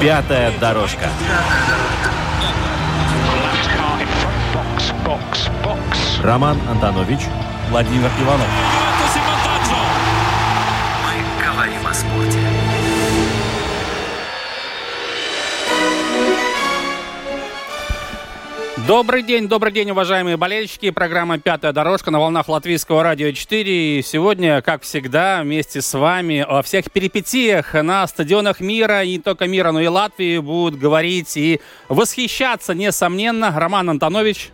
Пятая дорожка. Роман Антонович, Владимир Иванов. Мы говорим о спорте. Добрый день, добрый день, уважаемые болельщики. Программа «Пятая дорожка» на волнах Латвийского радио 4. И сегодня, как всегда, вместе с вами о всех перипетиях на стадионах мира, и не только мира, но и Латвии будут говорить и восхищаться, несомненно, Роман Антонович.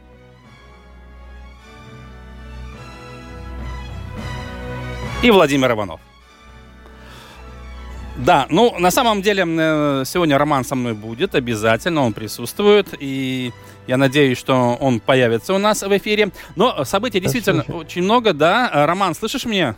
И Владимир Иванов. Да, ну, на самом деле, э, сегодня Роман со мной будет, обязательно, он присутствует, и я надеюсь, что он появится у нас в эфире. Но событий действительно очень много, да. Роман, слышишь меня?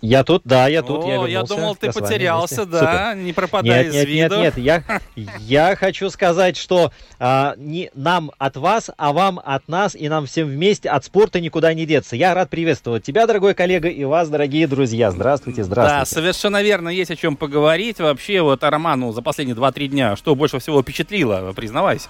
Я тут, да, я тут, О, я я вернулся. думал, ты Я с вами потерялся, вместе. да, Супер. не пропадай Нет, из нет, виду. нет, нет, я, я хочу сказать, что а, не нам от вас, а вам от нас, и нам всем вместе от спорта никуда не деться. Я рад приветствовать тебя, дорогой коллега, и вас, дорогие друзья. Здравствуйте, Да, здравствуйте. совершенно верно, есть о чем поговорить. Вообще, вот о Роману за последние 2-3 дня, что больше всего впечатлило, признавайся.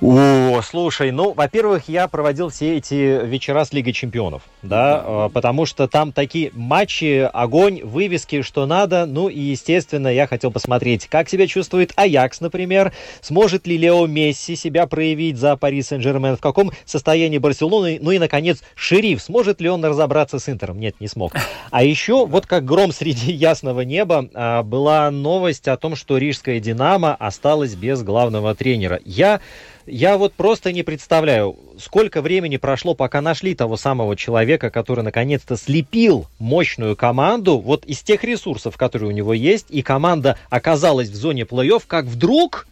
О, слушай, ну, во-первых, я проводил все эти вечера с Лигой Чемпионов, да, э, потому что там такие матчи, огонь, вывески, что надо, ну и, естественно, я хотел посмотреть, как себя чувствует Аякс, например, сможет ли Лео Месси себя проявить за Пари Сен-Жермен, в каком состоянии Барселоны, ну и, наконец, Шериф, сможет ли он разобраться с Интером? Нет, не смог. А еще, вот как гром среди ясного неба, а, была новость о том, что Рижская Динамо осталась без главного тренера. Я я вот просто не представляю, сколько времени прошло, пока нашли того самого человека, который наконец-то слепил мощную команду вот из тех ресурсов, которые у него есть, и команда оказалась в зоне плей-офф, как вдруг,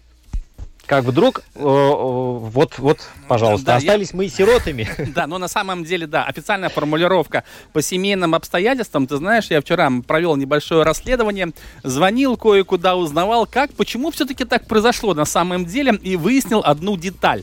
как вдруг, э, э, вот, вот, пожалуйста, Да, я- остались мы сиротами. Да, но на самом деле, да, официальная формулировка по семейным обстоятельствам. Ты знаешь, я вчера провел небольшое расследование, звонил кое-куда, узнавал, как, почему все-таки так произошло на самом деле, и выяснил одну деталь.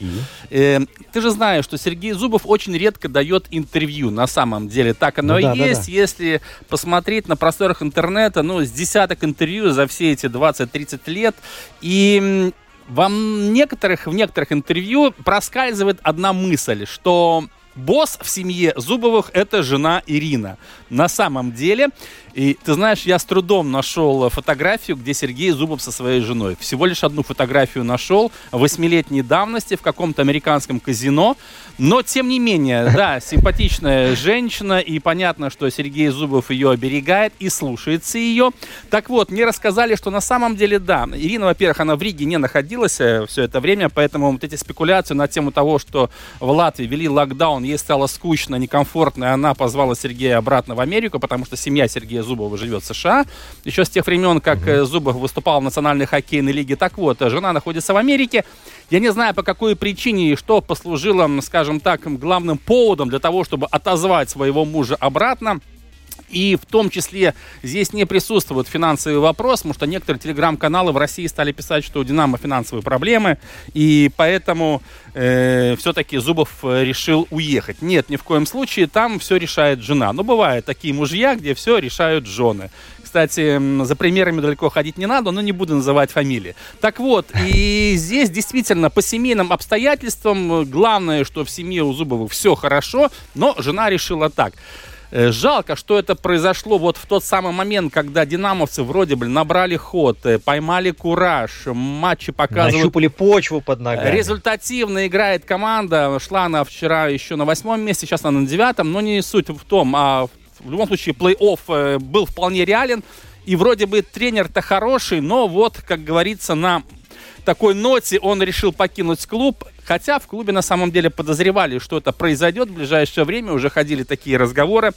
Э, ты же знаешь, что Сергей Зубов очень редко дает интервью, на самом деле. Так оно Ну и да, есть, да. если посмотреть на просторах интернета, ну, с десяток интервью за все эти 20-30 лет. И м, во м- некоторых, в некоторых интервью проскальзывает одна мысль, что босс в семье Зубовых это жена Ирина. На самом деле, и ты знаешь, я с трудом нашел фотографию, где Сергей Зубов со своей женой. Всего лишь одну фотографию нашел восьмилетней давности в каком-то американском казино. Но, тем не менее, да, симпатичная женщина, и понятно, что Сергей Зубов ее оберегает и слушается ее. Так вот, мне рассказали, что на самом деле, да, Ирина, во-первых, она в Риге не находилась все это время, поэтому вот эти спекуляции на тему того, что в Латвии ввели локдаун, ей стало скучно, некомфортно, и она позвала Сергея обратно в Америку, потому что семья Сергея Зубова живет в США, еще с тех времен, как э, Зубов выступал в Национальной хоккейной лиге. Так вот, э, жена находится в Америке, я не знаю, по какой причине и что послужило, скажем так, главным поводом для того, чтобы отозвать своего мужа обратно. И в том числе здесь не присутствует финансовый вопрос, потому что некоторые телеграм-каналы в России стали писать, что у Динамо финансовые проблемы, и поэтому э, все-таки Зубов э, решил уехать. Нет, ни в коем случае, там все решает жена. Но бывают такие мужья, где все решают жены. Кстати, за примерами далеко ходить не надо, но не буду называть фамилии. Так вот, и здесь действительно по семейным обстоятельствам э, главное, что в семье у Зубовых все хорошо, но жена решила так. Э, Жалко, что это произошло вот в тот самый момент, когда динамовцы вроде бы набрали ход, э, поймали кураж, матчи показывают Нащупали почву под ногами. Результативно играет команда. Шла она вчера еще на восьмом месте, сейчас она на девятом. Но не суть в том, а в любом случае плей-офф э, был вполне реален. И вроде бы тренер-то хороший, но вот, как говорится, на такой ноте он решил покинуть клуб. Хотя в клубе на самом деле подозревали, что это произойдет в ближайшее время, уже ходили такие разговоры.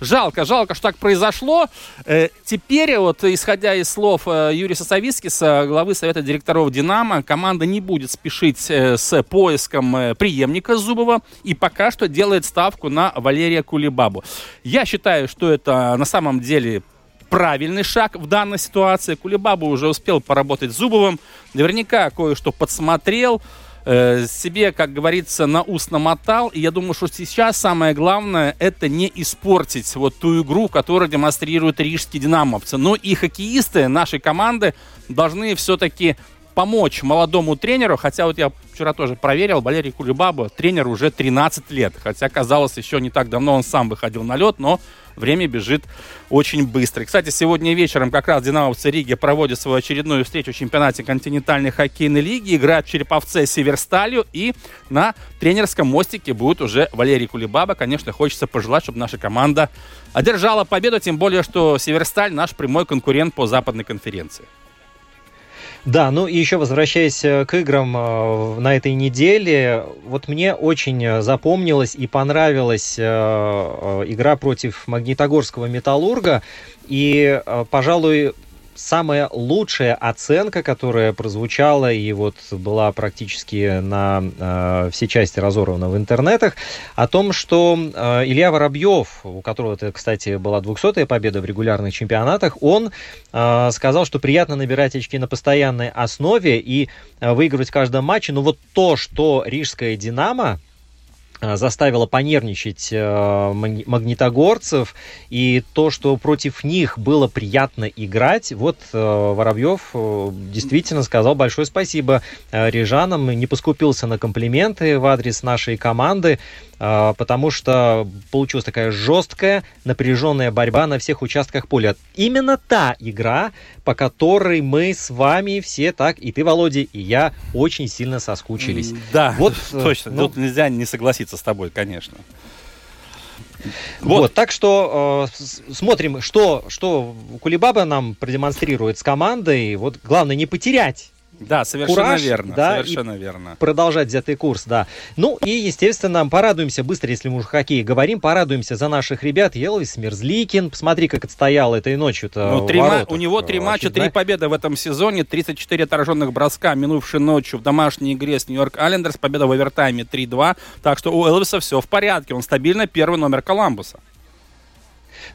Жалко, жалко, что так произошло. Э, теперь, вот, исходя из слов э, Юрия Сосовицкиса, главы Совета директоров «Динамо», команда не будет спешить э, с поиском преемника Зубова и пока что делает ставку на Валерия Кулибабу. Я считаю, что это на самом деле правильный шаг в данной ситуации. Кулибаба уже успел поработать с Зубовым, наверняка кое-что подсмотрел, э, себе, как говорится, на ус намотал. И я думаю, что сейчас самое главное это не испортить вот ту игру, которую демонстрируют рижские динамовцы. Но и хоккеисты нашей команды должны все-таки помочь молодому тренеру, хотя вот я вчера тоже проверил, Валерий Кулебаба, тренер уже 13 лет, хотя казалось еще не так давно он сам выходил на лед, но время бежит очень быстро. Кстати, сегодня вечером как раз «Динамовцы Риги» проводят свою очередную встречу в чемпионате континентальной хоккейной лиги. Играют в Череповце с Северсталью. И на тренерском мостике будет уже Валерий Кулебаба. Конечно, хочется пожелать, чтобы наша команда одержала победу, тем более, что Северсталь наш прямой конкурент по западной конференции. Да, ну и еще возвращаясь э, к играм э, на этой неделе, вот мне очень э, запомнилась и понравилась игра против Магнитогорского Металлурга. И, пожалуй, самая лучшая оценка, которая прозвучала и вот была практически на э, все части разорвана в интернетах, о том, что э, Илья Воробьев, у которого это, кстати, была 200-я победа в регулярных чемпионатах, он э, сказал, что приятно набирать очки на постоянной основе и э, выигрывать в каждом матче, но вот то, что рижская «Динамо» заставило понервничать э, магнитогорцев, и то, что против них было приятно играть, вот э, Воробьев действительно сказал большое спасибо рижанам, не поскупился на комплименты в адрес нашей команды, потому что получилась такая жесткая, напряженная борьба на всех участках поля. Именно та игра, по которой мы с вами все так, и ты, Володя, и я, очень сильно соскучились. Да, вот, точно, ну, тут нельзя не согласиться согласиться с тобой, конечно. Вот. вот, так что э, смотрим, что, что Кулибаба нам продемонстрирует с командой. Вот главное не потерять да, совершенно кураж, верно. Да, совершенно верно. Продолжать взятый курс, да. Ну и, естественно, порадуемся быстро, если мы уже хоккей говорим, порадуемся за наших ребят. Елвис Мерзликин, посмотри, как отстоял этой ночью-то. Ну, три у него три матча, три победы в этом сезоне, 34 отраженных броска, минувшей ночью в домашней игре с Нью-Йорк Айлендерс, победа в овертайме 3-2. Так что у Элвиса все в порядке, он стабильно первый номер Коламбуса.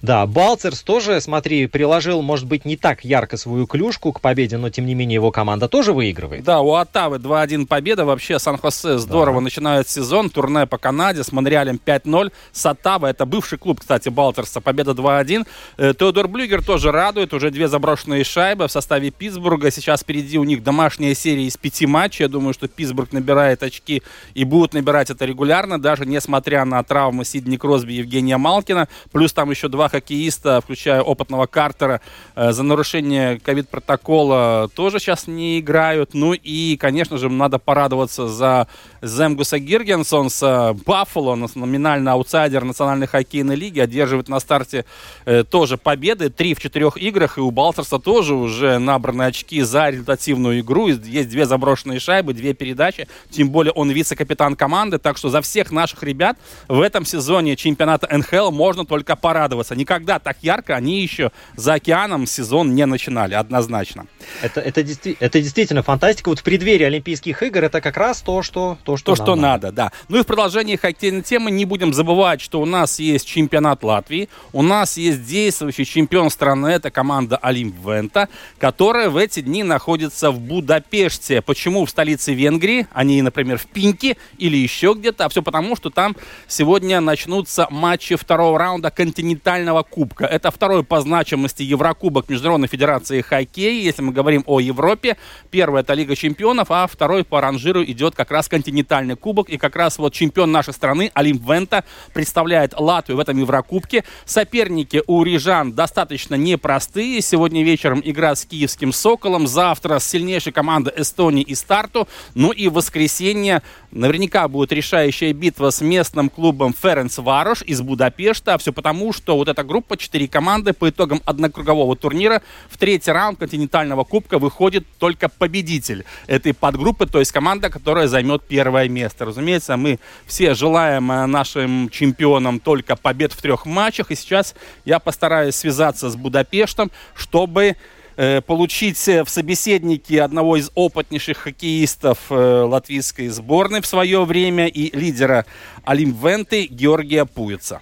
Да, Балцерс тоже, смотри, приложил, может быть, не так ярко свою клюшку к победе, но, тем не менее, его команда тоже выигрывает. Да, у Оттавы 2-1 победа. Вообще, Сан-Хосе здорово да. начинает сезон. Турне по Канаде с Монреалем 5-0. С Оттавой, это бывший клуб, кстати, Балтерса, победа 2-1. Э, Теодор Блюгер тоже радует. Уже две заброшенные шайбы в составе Питтсбурга. Сейчас впереди у них домашняя серия из пяти матчей. Я думаю, что Питтсбург набирает очки и будут набирать это регулярно, даже несмотря на травмы Сидни Кросби и Евгения Малкина. Плюс там еще два хоккеиста, включая опытного Картера, э, за нарушение ковид-протокола тоже сейчас не играют. Ну и, конечно же, надо порадоваться за Земгуса Гиргенсонса. Баффало, номинально аутсайдер национальной хоккейной лиги, одерживает на старте э, тоже победы. Три в четырех играх. И у Балтерса тоже уже набраны очки за результативную игру. Есть две заброшенные шайбы, две передачи. Тем более он вице-капитан команды. Так что за всех наших ребят в этом сезоне чемпионата НХЛ можно только порадоваться. Никогда так ярко они еще за океаном сезон не начинали, однозначно. Это, это, это действительно фантастика. Вот в преддверии Олимпийских игр это как раз то, что, то, что, то, что надо. надо. Да. Ну и в продолжении хоккейной темы не будем забывать, что у нас есть чемпионат Латвии, у нас есть действующий чемпион страны, это команда Олимп Вента, которая в эти дни находится в Будапеште. Почему в столице Венгрии, а не, например, в Пинке или еще где-то? А все потому, что там сегодня начнутся матчи второго раунда континентального кубка. Это второй по значимости Еврокубок Международной Федерации Хоккея, если мы говорим о Европе. Первый это Лига Чемпионов, а второй по ранжиру идет как раз континентальный кубок. И как раз вот чемпион нашей страны, Олимп Вента, представляет Латвию в этом Еврокубке. Соперники у рижан достаточно непростые. Сегодня вечером игра с киевским Соколом. Завтра с сильнейшей командой Эстонии и Старту. Ну и в воскресенье наверняка будет решающая битва с местным клубом Ференц Варош из Будапешта. Все потому, что вот эта группа, четыре команды. По итогам однокругового турнира в третий раунд континентального кубка выходит только победитель этой подгруппы, то есть команда, которая займет первое место. Разумеется, мы все желаем э, нашим чемпионам только побед в трех матчах. И сейчас я постараюсь связаться с Будапештом, чтобы э, получить в собеседники одного из опытнейших хоккеистов э, латвийской сборной в свое время и лидера Олимвенты Георгия Пуица.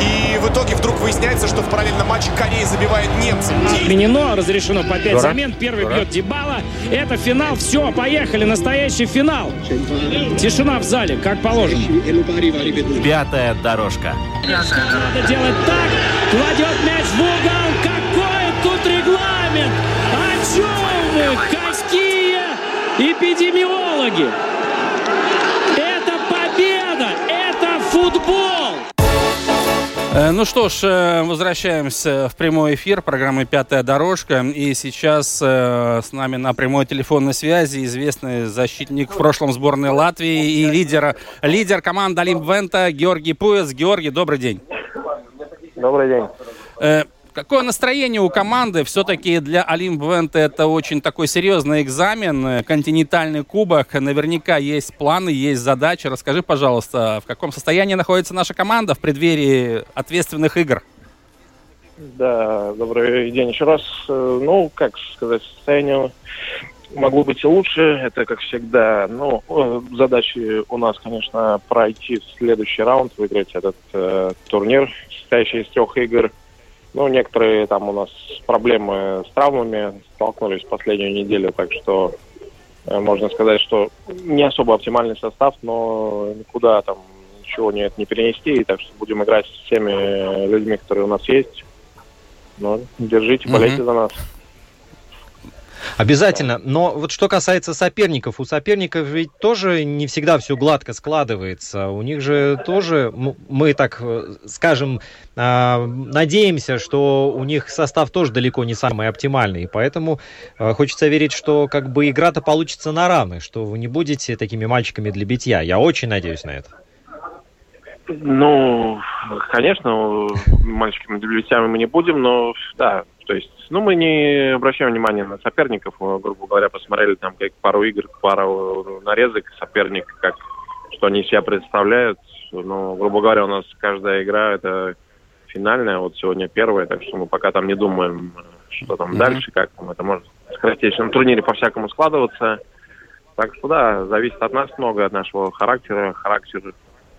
И в итоге вдруг выясняется, что в параллельном матче Корея забивает немцев. Отменено, разрешено по 5 замен. Первый бьет Дебала. Это финал. Все, поехали. Настоящий финал. Тишина в зале, как положено. Пятая дорожка. Надо делать так. Кладет мяч в угол. Что ж, э, возвращаемся в прямой эфир программы «Пятая дорожка». И сейчас э, с нами на прямой телефонной связи известный защитник в прошлом сборной Латвии и лидер, лидер команды Олимп Вента Георгий Пуэс. Георгий, добрый день. Добрый день. Какое настроение у команды? Все-таки для Олимп Вента это очень такой серьезный экзамен, э, континентальный кубок. Наверняка есть планы, есть задачи. Расскажи, пожалуйста, в каком состоянии находится наша команда в преддверии ответственных игр? Да, добрый день еще раз. Э, Ну, как сказать, состояние могло быть и лучше, это как всегда. Ну, э, задачи у нас, конечно, пройти следующий раунд, выиграть этот э, турнир, состоящий из трех игр. Ну, некоторые там у нас проблемы с травмами столкнулись в последнюю неделю, так что э, можно сказать, что не особо оптимальный состав, но никуда там ничего нет не перенести, и так что будем играть с всеми людьми, которые у нас есть. Ну, держите, болейте за нас. Обязательно. Но вот что касается соперников, у соперников ведь тоже не всегда все гладко складывается. У них же тоже, мы так э, скажем, а, надеемся, что у них состав тоже далеко не самый оптимальный. И поэтому э, хочется верить, что как бы игра-то получится на равных, что вы не будете такими мальчиками для битья. Я очень надеюсь на это. Ну, конечно, мальчиками дебютами мы не будем, но да, то есть, ну, мы не обращаем внимания на соперников, мы, грубо говоря, посмотрели там как пару игр, пару нарезок соперника, как что они себя представляют. Ну, грубо говоря, у нас каждая игра это финальная, вот сегодня первая, так что мы пока там не думаем, что там Мгм. дальше, как там это может в скоротечном турнире по-всякому складываться. Так что да, зависит от нас много, от нашего характера. Характер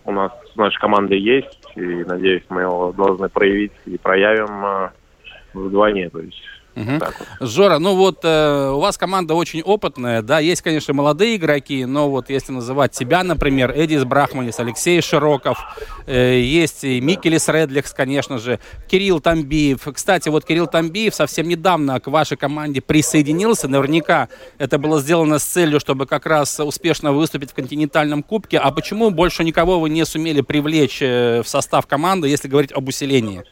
у нас с нашей командой есть, и надеюсь, мы его должны проявить и проявим э, вдвойне. То есть Мгм. так вот. Жора, ну вот э, у вас команда очень опытная, да, есть, конечно, молодые игроки, но вот если называть тебя, например, Эдис Брахманис, Алексей Широков, э, есть и Микелис Редлихс, конечно же, Кирилл Тамбиев. Кстати, вот Кирилл Тамбиев совсем недавно к вашей команде присоединился, наверняка это было сделано с целью, чтобы как раз успешно выступить в континентальном кубке. А почему больше никого вы не сумели привлечь э, в состав команды, если говорить об усилении?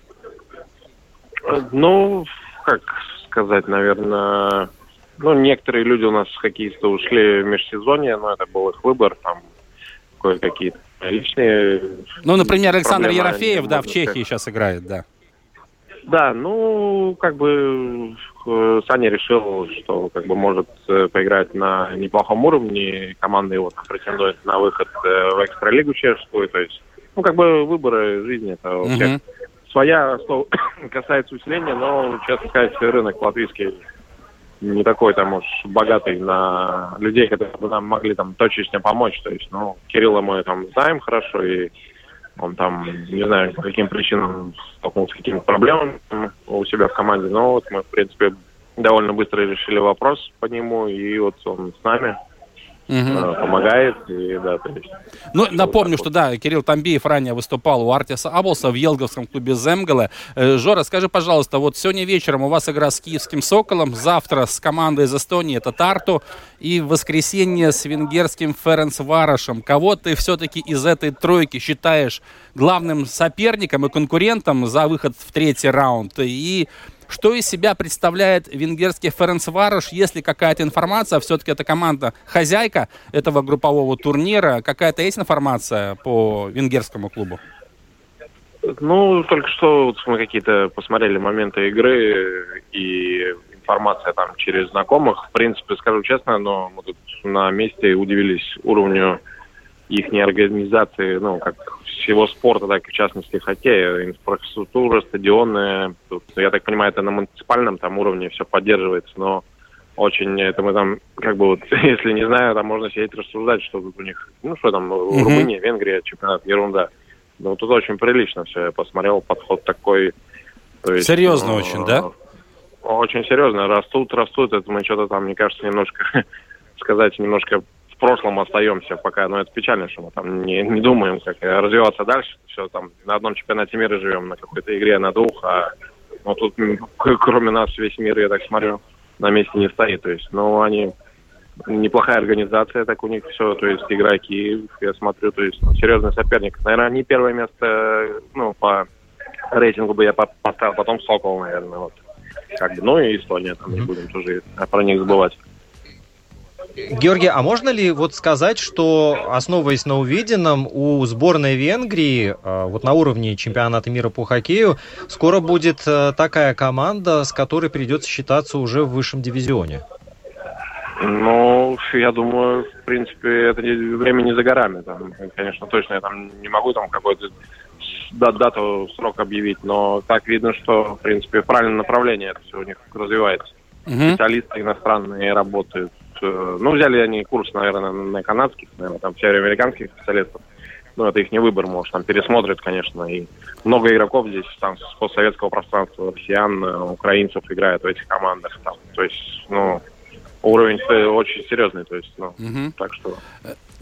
Ну, как сказать, наверное, ну, некоторые люди у нас, хоккеисты, ушли в межсезонье, но это был их выбор, там, кое-какие личные... Ну, например, Александр проблемы, Ерофеев, да, в Чехии сказать. сейчас играет, да. Да, ну, как бы э, Саня решил, что как бы может э, поиграть на неплохом уровне. Команда его там претендует на выход э, в экстралигу чешскую. То есть, ну, как бы выборы жизни, это у всех. Своя, что касается усиления, но, честно сказать, рынок латвийский не такой там уж богатый на людей, которые бы нам могли там точечно помочь. То есть, ну, Кирилла мы там знаем хорошо, и он там, не знаю, по каким причинам столкнулся с какими-то проблемами у себя в команде, но вот мы, в принципе, довольно быстро решили вопрос по нему, и вот он с нами. Э, помогает. И, да, то есть, Ну, напомню, что да, Кирилл Тамбиев ранее выступал у Артиса Аблса в Елговском клубе Земгала. Э, Жора, скажи, пожалуйста, вот сегодня вечером у вас игра с киевским «Соколом», завтра с командой из Эстонии, это Тарту, и в воскресенье с венгерским Ференс Варашем. Кого ты все-таки из этой тройки считаешь главным соперником и конкурентом за выход в третий раунд? И что из себя представляет венгерский Ференцварош, если какая-то информация, все-таки это команда хозяйка этого группового турнира, какая-то есть информация по венгерскому клубу? Ну, только что мы какие-то посмотрели моменты игры и информация там через знакомых. В принципе, скажу честно, но мы тут на месте удивились уровню их организации, ну, как всего спорта, так и в частности хоккея, инфраструктура, стадионы. Тут, я так понимаю, это на муниципальном там уровне все поддерживается, но очень это мы там, как бы вот, если не знаю, там можно сидеть рассуждать, что тут у них, ну что там. Румыния, Венгрия, чемпионат, ерунда. Ну, тут очень прилично все, я посмотрел, подход такой. То есть, Серьезно ну, очень, да? Очень серьезно. Растут, растут. Это мы что-то там, мне кажется, немножко, сказать, немножко в прошлом остаемся пока. Но это печально, что мы там не, не думаем, как развиваться дальше. Все там на одном чемпионате мира живем, на какой-то игре на двух, а ну, тут кроме нас весь мир, я так смотрю, на месте не стоит. То есть, ну, они неплохая организация, так у них все, то есть игроки, я смотрю, то есть ну, серьезный соперник. Наверное, не первое место, ну, по рейтингу бы я по- поставил, потом Сокол, наверное, вот. Как бы, ну и Эстония, там не будем тоже про них забывать. Георгий, а можно ли вот сказать, что, основываясь на увиденном, у сборной Венгрии, э, вот на уровне чемпионата мира по хоккею, скоро будет э, такая команда, с которой придется считаться уже в высшем дивизионе? Ну, я думаю, в принципе, это время не за горами. Там, конечно, точно я там не могу там какой-то дату, срок объявить, но так видно, что, в принципе, в правильном направлении это все у них развивается. Мгм. Специалисты иностранные работают. Э, Ну, взяли они курс, наверное, на канадских, наверное, там североамериканских специалистов. Ну, это их не выбор, может, там пересмотрят, конечно, и много игроков здесь там с постсоветского пространства, россиян, э, украинцев играют в этих командах. Там. То есть, ну, уровень э, очень серьезный, то есть, ну, Мгм. так что...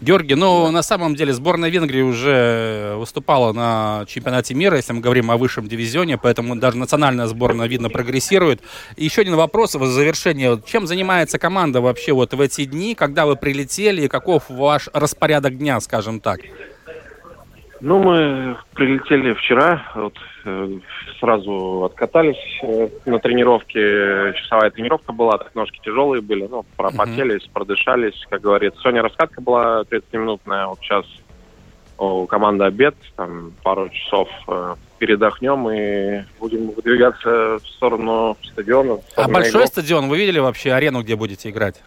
Георгий, ну, на самом деле сборная Венгрии уже выступала на чемпионате мира, если мы говорим о высшем дивизионе, поэтому даже национальная сборная, видно, прогрессирует. И еще один вопрос в завершение. Чем занимается команда вообще вот в эти дни, когда вы прилетели, и каков ваш распорядок дня, скажем так? Ну, мы прилетели вчера, вот, сразу откатались э, на тренировке. Часовая тренировка была, так ножки тяжелые были, ну, пропотелись, продышались, как говорится. Сегодня раскатка была 30-минутная, вот сейчас у команды обед, там пару часов э, передохнем и будем выдвигаться в сторону стадиона. в А сторону большой игроков. стадион, вы видели вообще арену, где будете играть?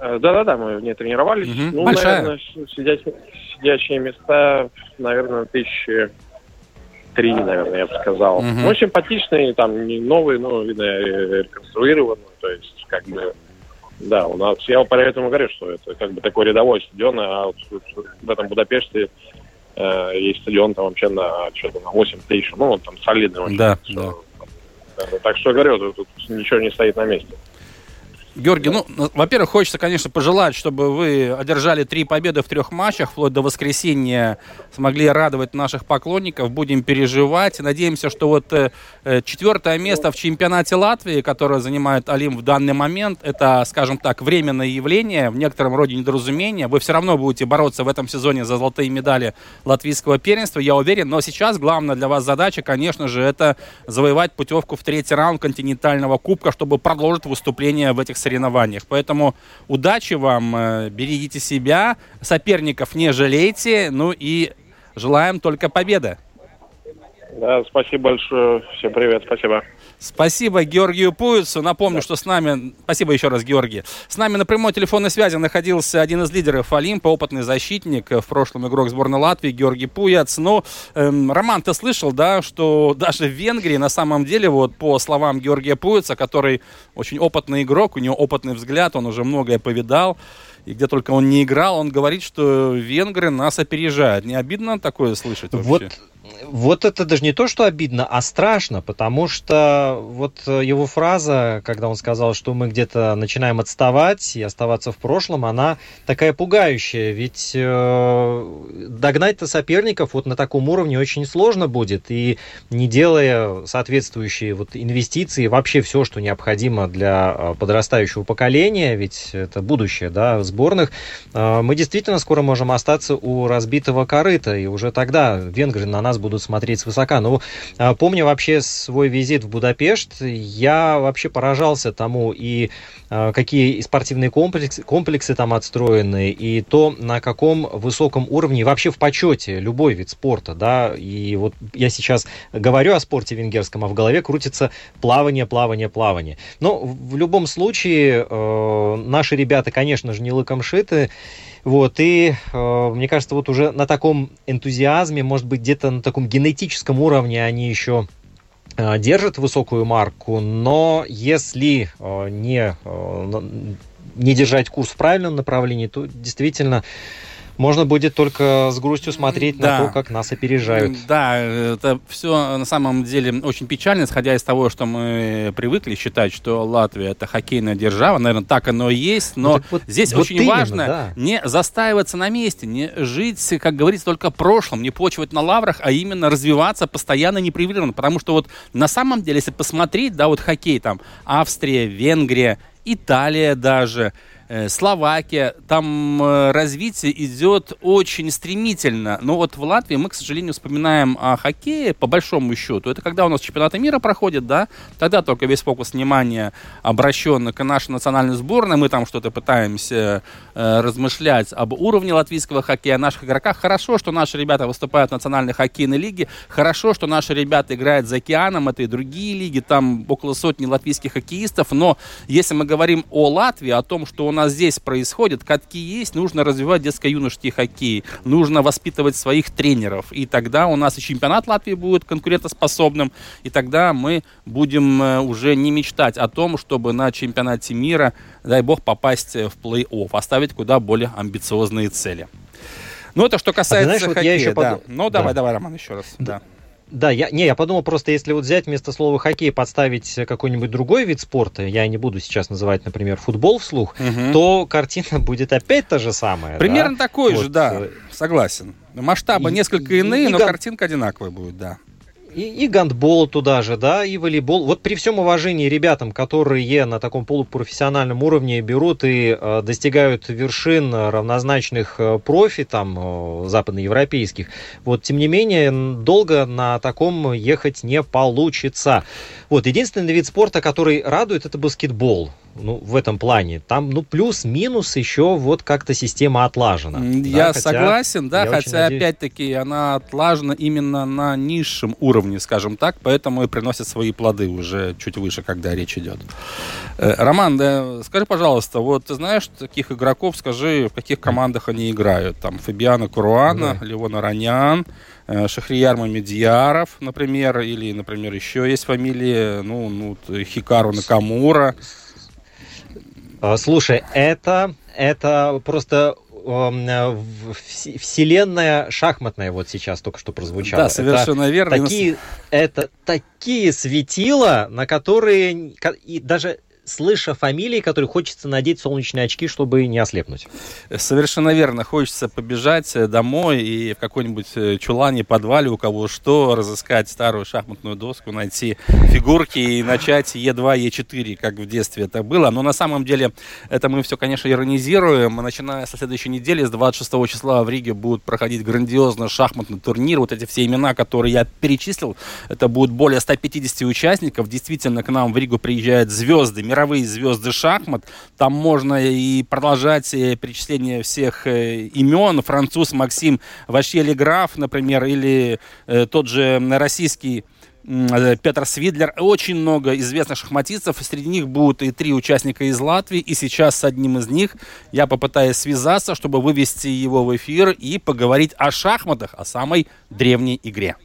Э, Да-да-да, мы в ней тренировались. Мгм. Ну, Большая. наверное, сидячие, сидячие места, наверное, тысячи три, наверное, я бы сказал. Мгм. Ну, симпатичные, там, не новые, но, видно, э, реконструированные, то есть, как бы, да, у нас, я поэтому говорю, что это как бы такой рядовой стадион, а вот в этом Будапеште э, есть стадион там вообще на что-то на 8 тысяч, ну, он там солидный очень. Да, Э, Так что, говорю, тут, тут ничего не стоит на месте. Георгий, ну, ну, во-первых, хочется, конечно, пожелать, чтобы вы одержали три победы в трех матчах, вплоть до воскресенья смогли радовать наших поклонников. Будем переживать. Надеемся, что вот э, э, четвертое место в чемпионате Латвии, которое занимает Алим в данный момент, это, скажем так, временное явление, в некотором роде недоразумение. Вы все равно будете бороться в этом сезоне за золотые медали латвийского первенства, я уверен. Но сейчас главная для вас задача, конечно же, это завоевать путевку в третий раунд континентального кубка, чтобы продолжить выступление в этих соревнованиях. Поэтому удачи вам, э, берегите себя, соперников не жалейте, ну и желаем только победы. Да, спасибо большое. Всем привет, спасибо. Спасибо Георгию Пуицу. Напомню, что с нами... Спасибо еще раз, Георгий. С нами на прямой телефонной связи находился один из лидеров Олимпа, опытный защитник, в прошлом игрок сборной Латвии Георгий Пуяц. Но, эм, Роман, ты слышал, да, что даже в Венгрии, на самом деле, вот по словам Георгия Пуица, который очень опытный игрок, у него опытный взгляд, он уже многое повидал, и где только он не играл, он говорит, что венгры нас опережают. Не обидно такое слышать вообще? Вот Вот это даже не то, что обидно, а страшно, потому что вот его фраза, когда он сказал, что мы где-то начинаем отставать и оставаться в прошлом, она такая пугающая, ведь э, догнать-то соперников вот на таком уровне очень сложно будет, и не делая соответствующие вот инвестиции, вообще все, что необходимо для э, подрастающего поколения, ведь это будущее, да, сборных, э, мы действительно скоро можем остаться у разбитого корыта, и уже тогда венгры на нас будут смотреть свысока. Ну, а, помню вообще свой визит в Будапешт, я вообще поражался тому и а, какие спортивные комплексы, комплексы там отстроены, и то, на каком высоком уровне, вообще в почете любой вид спорта, да, и вот я сейчас говорю о спорте венгерском, а в голове крутится плавание, плавание, плавание. Но в любом случае э, наши ребята, конечно же, не лыком шиты, вот, и э, мне кажется, вот уже на таком энтузиазме, может быть, где-то на таком генетическом уровне они еще э, держат высокую марку, но если э, не, э, не держать курс в правильном направлении, то действительно можно будет только с грустью смотреть да. на то, как нас опережают. Да, это все на самом деле очень печально, исходя из того, что мы привыкли считать, что Латвия это хоккейная держава. Наверное, так оно и есть, но ну, вот, здесь вот очень именно, важно да. не застаиваться на месте, не жить, как говорится, только прошлым, не почивать на лаврах, а именно развиваться постоянно непрерывно. Потому что вот на самом деле, если посмотреть, да, вот хоккей там Австрия, Венгрия, Италия даже – Словакия, там э, развитие идет очень стремительно. Но вот в Латвии мы, к сожалению, вспоминаем о хоккее, по большому счету. Это когда у нас чемпионаты мира проходят, да, тогда только весь фокус внимания обращен к нашей национальной сборной. Мы там что-то пытаемся э, размышлять об уровне латвийского хоккея, о наших игроках. Хорошо, что наши ребята выступают в национальной хоккейной лиге. Хорошо, что наши ребята играют за океаном. Это и другие лиги. Там около сотни латвийских хоккеистов. Но если мы говорим о Латвии, о том, что у нас нас здесь происходит, катки есть, нужно развивать детско-юношеский хоккей, нужно воспитывать своих тренеров, и тогда у нас и чемпионат Латвии будет конкурентоспособным, и тогда мы будем э, уже не мечтать о том, чтобы на чемпионате мира, дай бог, попасть в плей-офф, оставить куда более амбициозные цели. Ну, это что касается а знаешь, хоккея, вот я еще да. Под... Ну, давай, да. давай, Роман, еще раз. Да. да. Да, я, не, я подумал просто, если вот взять вместо слова хоккей подставить какой-нибудь другой вид спорта, я не буду сейчас называть, например, футбол вслух, угу. то картина будет опять та же самая. Примерно да? такой вот. же, да, согласен. Масштабы и, несколько иные, и, но и, картинка одинаковая будет, да и, и гандбол туда же, да, и волейбол. Вот при всем уважении ребятам, которые на таком полупрофессиональном уровне берут и э, достигают вершин равнозначных э, профи, там, э, западноевропейских, вот, тем не менее, долго на таком ехать не получится. Вот, единственный вид спорта, который радует, это баскетбол ну, в этом плане. Там, ну, плюс-минус еще вот как-то система отлажена. Я да, хотя, согласен, да, хотя, опять-таки, она отлажена именно на низшем уровне, скажем так, поэтому и приносит свои плоды уже чуть выше, когда речь идет. Э, Роман, да, скажи, пожалуйста, вот ты знаешь таких игроков, скажи, в каких командах они играют? Там Фабиана Куруана, да. Левон Аранян, э, Шахрияр Мамедьяров, например, или, например, еще есть фамилии, ну, ну Хикару Накамура. А, слушай, это, это просто вселенная шахматная вот сейчас только что прозвучала. Да, совершенно это верно. Такие, это такие светила, на которые и даже слыша фамилии, которые хочется надеть солнечные очки, чтобы не ослепнуть. Совершенно верно. Хочется побежать э, домой и в какой-нибудь э, чулане, подвале, у кого что, разыскать старую шахматную доску, найти фигурки и начать Е2, Е4, как в детстве это было. Но на самом деле это мы все, конечно, иронизируем. Начиная со следующей недели, с 26 числа в Риге будут проходить грандиозный шахматный турнир. Вот эти все имена, которые я перечислил, это будет более 150 участников. Действительно, к нам в Ригу приезжают звезды мировые звезды шахмат. Там можно и продолжать э, перечисление всех э, имен. Француз Максим Вашьели-Граф, например, или э, тот же российский Петр Свидлер. Очень много известных шахматистов. Среди них будут и три участника из Латвии. И сейчас с одним из них я попытаюсь связаться, чтобы вывести его в эфир и поговорить о шахматах, о самой древней игре.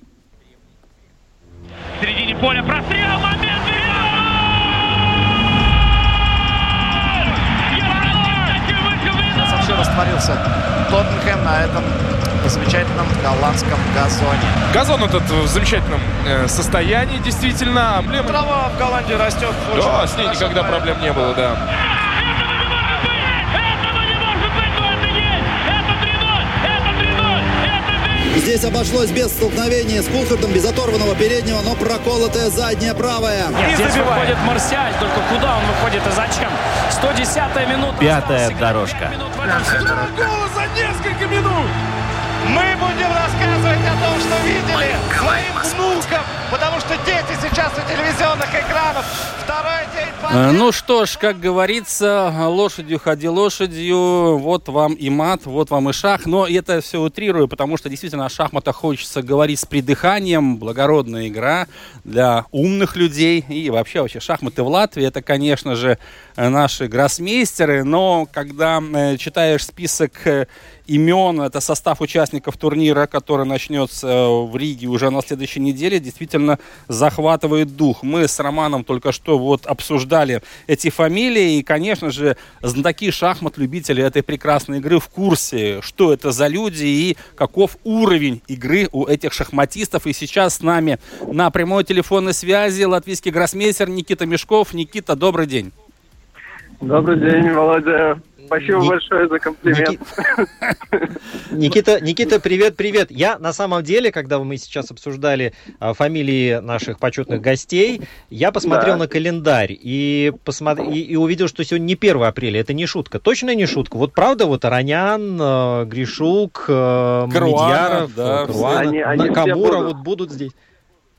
В середине поля прострел, растворился Тоттенхэм на этом замечательном голландском газоне. Газон этот в замечательном э, состоянии, действительно. Эмблема... Трава в Голландии растет. Да, с ней никогда проблем не было, да. Здесь обошлось без столкновения с Кулхардом, без оторванного переднего, но проколотая задняя правая. Нет, здесь выходит Марсиаль, только куда он выходит и зачем? 110-я минута. Пятая дорожка. Гола за несколько минут! Мы будем рассказывать о том, что видели своим внукам, потому что дети сейчас у телевизионных экранов. Э, Ну что ж, как говорится, лошадью ходи лошадью, вот вам и мат, вот вам и шах. Но это все утрирую, потому что действительно о шахматах хочется говорить с придыханием. Благородная игра для умных людей. И вообще, вообще шахматы в Латвии, это, конечно же, э, наши гроссмейстеры. Но когда э, читаешь список имен, это состав участников турнира, который начнется э, в Риге уже на следующей неделе, действительно захватывает дух. Мы с Романом только что вот обсуждали эти фамилии, и, конечно же, знатоки шахмат, любители этой прекрасной игры в курсе, что это за люди и каков уровень игры у этих шахматистов. И сейчас с нами на прямой телефонной связи латвийский гроссмейстер Никита Мешков. Никита, добрый день. Добрый день, Володя. Спасибо Ни- большое за комплимент. Никита, Никита, привет, привет. Я на самом деле, когда мы сейчас обсуждали а, фамилии наших почетных гостей, я посмотрел Да. на календарь и, посмотр- и, и увидел, что сегодня не 1 апреля. Это не шутка. Точно не шутка. Вот правда, вот Аронян, э, Гришук, э, Каруана, Медьяров, да, э, Каруана, Они- они все Накамура вот будут здесь.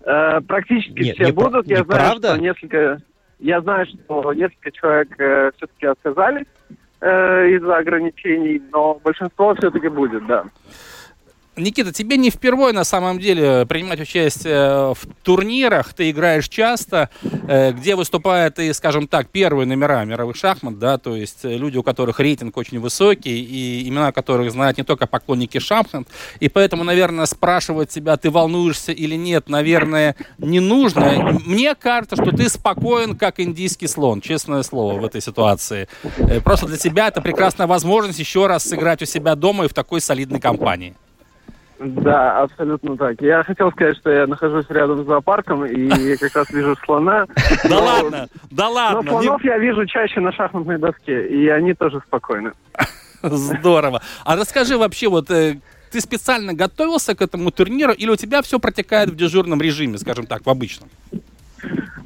Э, Практически Нет, все не будут. Я знаю, что несколько... Я знаю, что несколько человек все-таки отказались э, из-за ограничений, но большинство все-таки будет, да. Никита, тебе не впервые на самом деле принимать участие в турнирах. Ты играешь часто, э, где выступают и, скажем так, первые номера мировых шахмат, да, то есть э, люди, у которых рейтинг очень высокий и имена которых знают не только поклонники шахмат. И поэтому, наверное, спрашивать тебя, ты волнуешься или нет, наверное, не нужно. Мне кажется, что ты спокоен, как индийский слон, честное слово, в этой ситуации. Э, Просто для тебя это прекрасная возможность еще раз сыграть у себя дома и в такой солидной компании. Да, абсолютно так. Я хотел сказать, что я нахожусь рядом с зоопарком и как раз вижу слона. Да Но- ладно, да Но ладно. слонов я вижу чаще на шахматной доске, и они тоже спокойны. Здорово. А расскажи вообще, вот э, ты специально готовился к этому турниру или у тебя все протекает в дежурном режиме, скажем так, в обычном?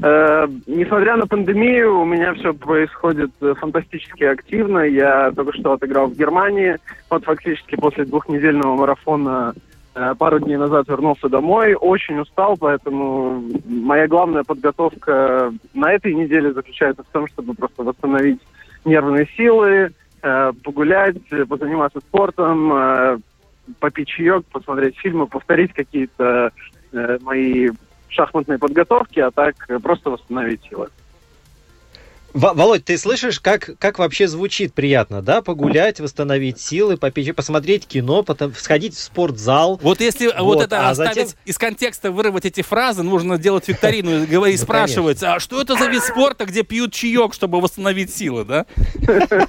Э, несмотря на пандемию, у меня все происходит э, фантастически активно. Я только что отыграл в Германии. Вот фактически после двухнедельного марафона э, пару дней назад вернулся домой. Очень устал, поэтому моя главная подготовка на этой неделе заключается в том, чтобы просто восстановить нервные силы, э, погулять, позаниматься спортом, попить чаек, посмотреть фильмы, повторить какие-то мои шахматной подготовки, а так э, просто восстановить силы. Во- Володь, ты слышишь, как, как вообще звучит приятно, да? Погулять, восстановить силы, попить, посмотреть кино, потом сходить в спортзал. Вот если вот, Вот, это а оставить затем- из контекста, вырвать эти фразы, нужно делать викторину и говорить, Ну, спрашивать, а что это за вид спорта, где пьют чаек, чтобы восстановить силы, да?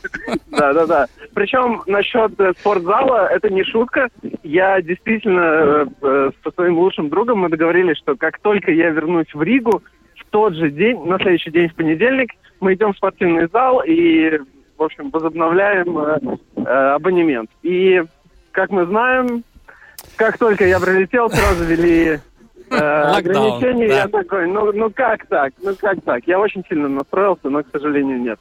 Да, да, да. Причем насчет э, спортзала это не шутка. Я действительно э, э, со своим лучшим другом мы договорились, что как только я вернусь в Ригу, тот же день, на следующий день в понедельник, мы идем в спортивный зал и, в общем, возобновляем э, э, абонемент. И, как мы знаем, как только я прилетел, сразу ввели э, ограничения. да. Я такой, ну, ну как так? Ну как так? Я очень сильно настроился, но, к сожалению, нет.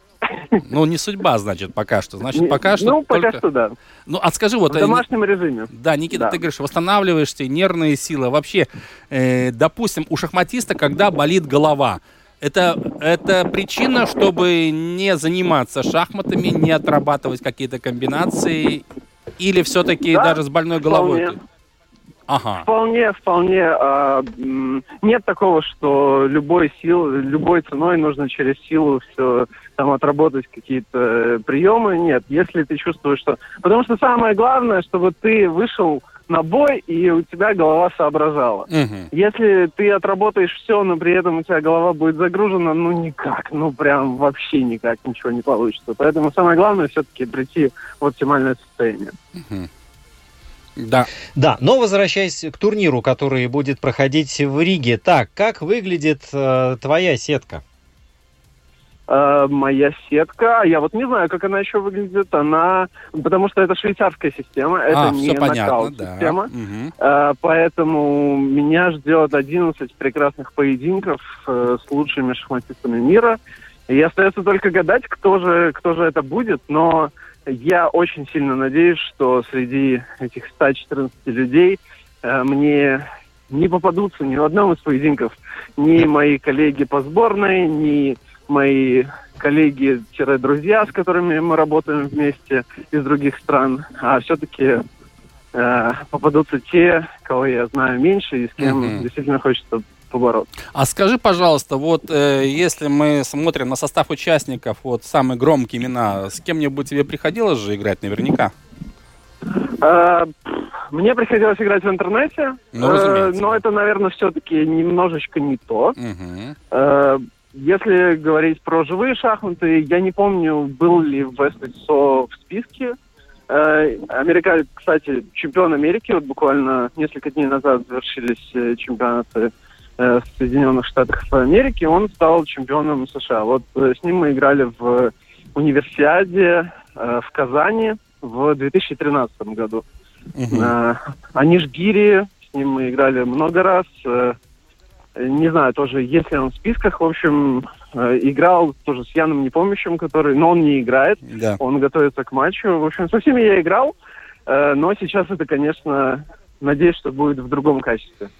Ну, не судьба, значит, пока что. Значит, пока что Ну, пока только- что да. Ну, а скажи, вот... В э, домашнем режиме. Да, Никита, Да. ты говоришь, восстанавливаешься, нервные силы. Вообще, э, допустим, у шахматиста, когда болит голова, это, это причина, чтобы не заниматься шахматами, не отрабатывать какие-то комбинации, или все-таки Да, даже с больной головой? вполне. Ага. Вполне, вполне. а, нет такого, что любой сил, любой ценой нужно через силу все там отработать какие-то э, приемы. Нет, если ты чувствуешь, что... Потому что самое главное, чтобы ты вышел на бой, и у тебя голова соображала. Мгм. Если ты отработаешь все, но при этом у тебя голова будет загружена, ну никак, ну прям вообще никак ничего не получится. Поэтому самое главное все-таки прийти в оптимальное состояние. Мгм. Да. Да, но возвращаясь к турниру, который будет проходить в Риге. Так, как выглядит э, твоя сетка? Э, моя сетка, я вот не знаю, как она еще выглядит, она, потому что это швейцарская система, это а, не все понятно, система, да. Угу. э, поэтому меня ждет 11 прекрасных поединков э, с лучшими шахматистами мира, и остается только гадать, кто же, кто же это будет, но я очень сильно надеюсь, что среди этих 114 людей э, мне не попадутся ни в одном из поединков ни мои коллеги по сборной, ни мои коллеги-друзья, с которыми мы работаем вместе из других стран, а все-таки э, попадутся те, кого я знаю меньше и с кем mm-hmm. действительно хочется побороться. А скажи, пожалуйста, вот э, если мы смотрим на состав участников, вот самые громкие имена, с кем-нибудь тебе приходилось же играть наверняка? Э, мне приходилось играть в интернете, ну, э, но это, наверное, все-таки немножечко не то. Угу. Э, если говорить про живые шахматы, я не помню, был ли Весли Со в списке. Э, Америка, кстати, чемпион Америки, вот буквально несколько дней назад завершились э, чемпионаты в Соединенных Штатах Америки, он стал чемпионом США. Вот с ним мы играли в универсиаде в Казани в 2013 году. Угу. Аниш Гири, с ним мы играли много раз. Не знаю, тоже, если он в списках, в общем, играл тоже с Яном Непомнящим, который, но он не играет, да. он готовится к матчу. В общем, со всеми я играл, но сейчас это, конечно, надеюсь, что будет в другом качестве.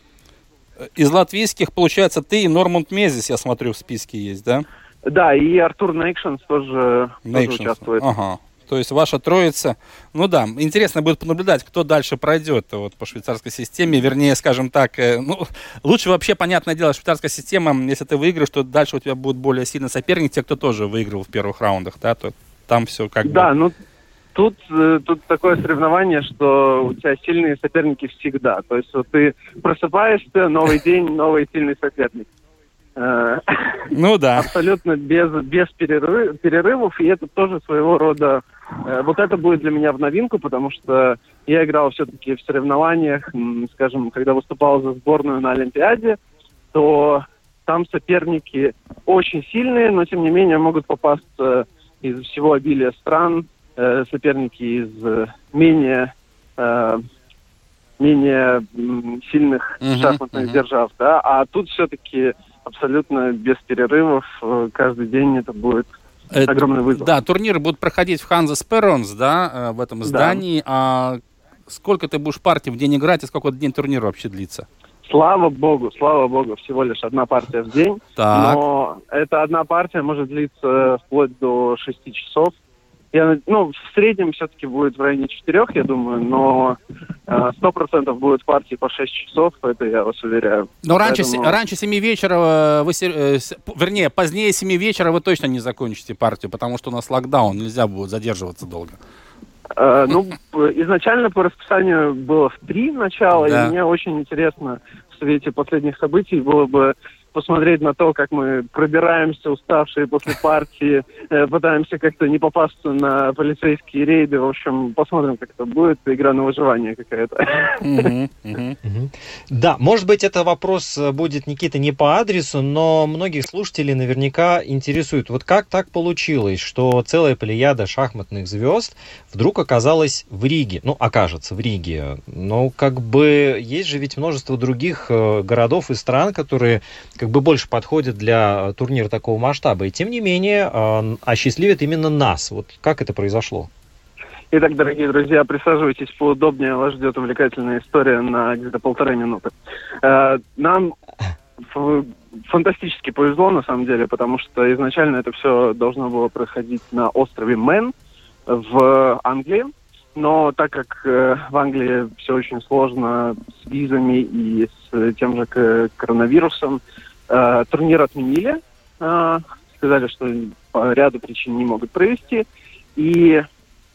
Из латвийских, получается, ты и Нормунд Мезис, я смотрю, в списке есть, да? Да, и Артур Нейкшенс тоже, тоже участвует. Ага. То есть ваша троица. Ну да, интересно будет понаблюдать, кто дальше пройдет вот, по швейцарской системе. Вернее, скажем так, э, ну, лучше вообще, понятное дело, швейцарская система, если ты выиграешь, то дальше у тебя будут более сильный соперник, те, кто тоже выиграл в первых раундах, да, то там все как да, бы... ну тут, э, тут такое соревнование, что у тебя сильные соперники всегда. То есть вот ты просыпаешься, новый день, новый сильный соперник. Э, ну да. Абсолютно без, без перерыв, перерывов, и это тоже своего рода... Э, вот это будет для меня в новинку, потому что я играл все-таки в соревнованиях, скажем, когда выступал за сборную на Олимпиаде, то там соперники очень сильные, но тем не менее могут попасться из всего обилия стран, э, соперники из менее менее сильных uh-huh, шахматных uh-huh. держав, да, а тут все-таки абсолютно без перерывов. Э, каждый день это будет это, огромный вызов. Да, турниры будут проходить в Ханза Сперонс, да, э, в этом здании. Да. А сколько ты будешь партий в день играть и сколько день турнира вообще длится? Слава богу, слава богу, всего лишь одна партия в день. Так. Но эта одна партия может длиться вплоть до 6 часов. Я, ну, в среднем все-таки будет в районе четырех, я думаю, но э, сто процентов будет партии по 6 часов, это я вас уверяю. Но раньше, Поэтому... раньше 7 вечера, э, вы, э, вернее, позднее 7 вечера вы точно не закончите партию, потому что у нас локдаун, нельзя будет задерживаться долго. Э, ну, изначально по расписанию было в 3 начала, да. и мне очень интересно в свете последних событий было бы посмотреть на то, как мы пробираемся, уставшие после партии, э, пытаемся как-то не попасться на полицейские рейды. В общем, посмотрим, как это будет. Игра на выживание какая-то. Да, может быть, это вопрос э, будет, Никита, не по адресу, но многих слушателей наверняка интересует, вот как так получилось, что целая плеяда шахматных звезд вдруг оказалась в Риге, ну, окажется в Риге. Но как бы есть же ведь множество других э, городов и стран, которые как бы больше подходит для турнира такого масштаба. И тем не менее, э, осчастливит именно нас. Вот как это произошло? Итак, дорогие друзья, присаживайтесь поудобнее, вас ждет увлекательная история на где-то полторы минуты. Э, нам фантастически повезло, на самом деле, потому что изначально это все должно было происходить на острове Мэн в Англии. Но так как э, в Англии все очень сложно с визами и с тем же коронавирусом, Э, турнир отменили, э, сказали, что по ряду причин не могут провести. И,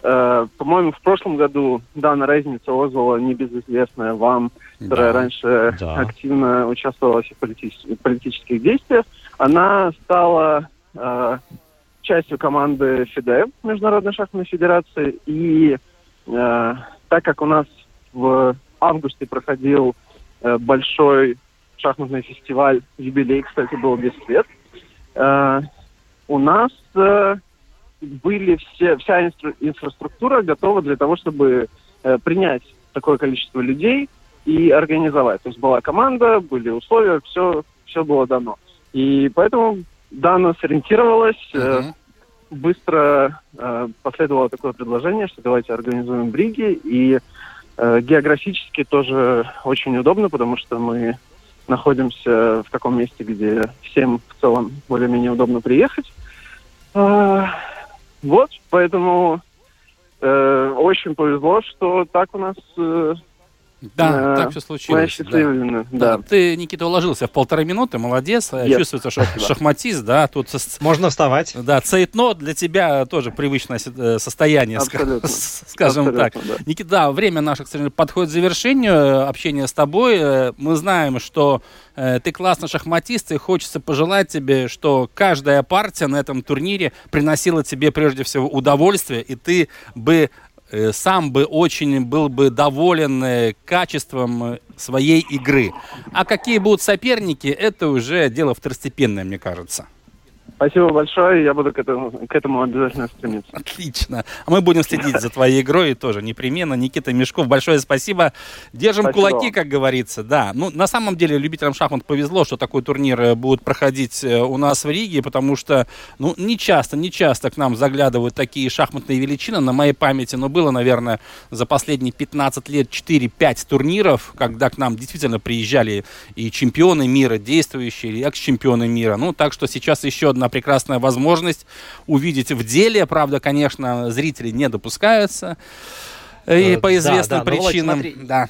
э, по-моему, в прошлом году Дана Резница Озвала, небезызвестная вам, которая да, раньше да. активно участвовала в политических, политических действиях, она стала э, частью команды ФИДЕ, Международной шахматной федерации, и э, так как у нас в августе проходил э, большой шахматный фестиваль, юбилей, кстати, был 10 лет. Э, у нас э, были все, вся инстру- инфраструктура готова для того, чтобы э, принять такое количество людей и организовать. То есть была команда, были условия, все, все было дано. И поэтому Дана сориентировалась, э, быстро э, последовало такое предложение, что давайте организуем бриги. И э, географически тоже очень удобно, потому что мы находимся в таком месте, где всем в целом более-менее удобно приехать. А, вот, поэтому э, очень повезло, что так у нас... э, Да, э, так все случилось. Мы счастливы, Да. да. Ты, Никита, уложился в полторы минуты, молодец. Yes. Чувствуется, что Спасибо. шахматист, да. Тут со- Можно вставать. Да, цейтно для тебя тоже привычное э, состояние, Абсолютно. скажем так. Абсолютно, да. Никита, да, время наше, к сожалению, подходит к завершению э, общения с тобой. Мы знаем, что э, ты классный шахматист, и хочется пожелать тебе, что каждая партия на этом турнире приносила тебе прежде всего удовольствие, и ты бы сам бы очень был бы доволен э, качеством э, своей игры. А какие будут соперники, это уже дело второстепенное, мне кажется. Спасибо большое, я буду к этому, к этому обязательно стремиться. Отлично. А мы будем следить за твоей игрой тоже непременно. Никита Мешков, большое спасибо. Держим Спасибо кулаки, как говорится. Да, ну на самом деле любителям шахмат повезло, что такой турнир э, будет проходить э, у нас в Риге, потому что, ну, не часто, не часто к нам заглядывают такие шахматные величины. На моей памяти, но было, наверное, за последние 15 лет 4-5 турниров, когда к нам действительно приезжали и чемпионы мира, действующие, и экс-чемпионы мира. Ну, так что сейчас еще одна прекрасная возможность увидеть в деле. Правда, конечно, зрители не допускаются. И Э, по да, известным да, ну, Володь, причинам. смотри, да.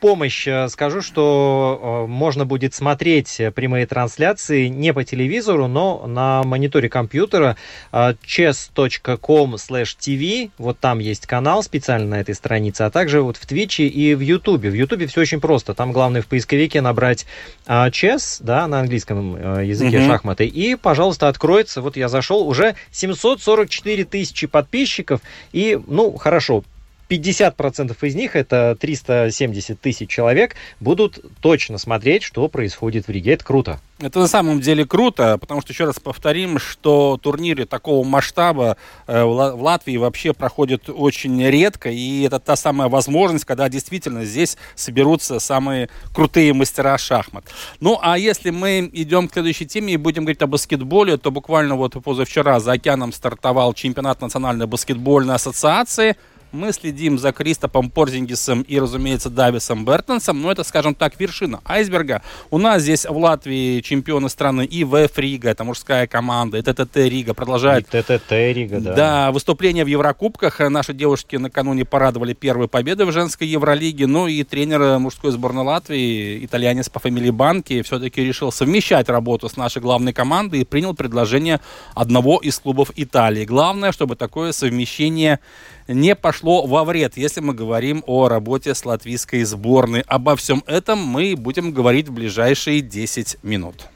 Помощь э, скажу, что э, можно будет смотреть прямые трансляции не по телевизору, но на мониторе компьютера э, chess.com tv, вот там есть канал специально на этой странице, а также вот в Твиче и в Ютубе. В Ютубе все очень просто, там главное в поисковике набрать chess, да, на английском языке Мгм. шахматы, и, пожалуйста, откроется, вот я зашел, уже 744 тысячи подписчиков, и, ну, хорошо, 50% из них, это 370 тысяч человек, будут точно смотреть, что происходит в Риге. Это круто. Это на самом деле круто, потому что, еще раз повторим, что турниры такого масштаба э, в Ла- в Латвии вообще проходят очень редко, и это та самая возможность, когда действительно здесь соберутся самые крутые мастера шахмат. Ну, а если мы идем к следующей теме и будем говорить о баскетболе, то буквально вот позавчера за океаном стартовал чемпионат Национальной баскетбольной ассоциации. Мы следим за Кристапсом Порзингисом и, разумеется, Дависом Бертонсом, но это, скажем так, вершина айсберга. У нас здесь в Латвии чемпионы страны ВЭФ Рига, это мужская команда, и ТТТ Рига продолжает И ТТТ Рига, да. да, выступления в Еврокубках. Наши девушки накануне порадовали первой победой в женской Евролиге. Ну и тренер мужской сборной Латвии, итальянец по фамилии Банки, все-таки решил совмещать работу с нашей главной командой и принял предложение одного из клубов Италии. Главное, чтобы такое совмещение не пошло во вред, если мы говорим о работе с латвийской сборной. Обо всем этом мы будем говорить в ближайшие 10 минут.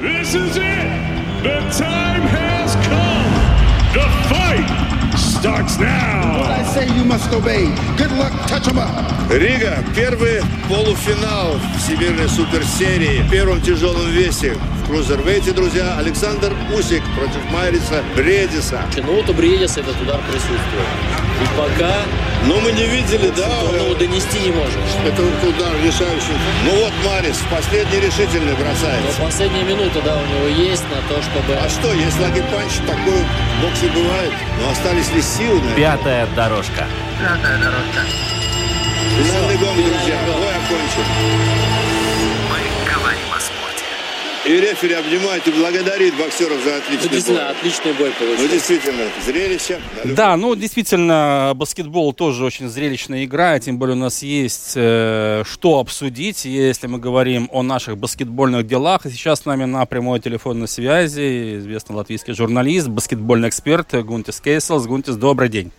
This is it. The time has come. The fight starts now. What I say you must obey. Good luck, touch 'em up. Рига. Первый полуфинал всемирной суперсерии в первом тяжелом весе. Крузервейте, друзья, Александр Усик против Майриса Бредиса. Ну вот у Бредиса этот удар присутствует. И пока... Но мы не видели, да? Ну, донести не можем. Это удар решающий. Ну вот Марис последний решительный бросает. Но последняя минута, да, у него есть на то, чтобы... А что, если лагерь-панч такой в боксе бывает? Но остались ли силы на это? Пятая дорожка. Пятая дорожка. Финальный гонг, друзья. Бой окончен. И рефери обнимает и благодарит боксеров за отличный Ну, действительно, бой. отличный бой получился. Ну, действительно, зрелище. Да, ну действительно, баскетбол тоже очень зрелищная игра, тем более у нас есть э, что обсудить, если мы говорим о наших баскетбольных делах. И сейчас с нами на прямой телефонной связи известный латвийский журналист, баскетбольный эксперт Гунтис Кейселс. Гунтис, добрый день.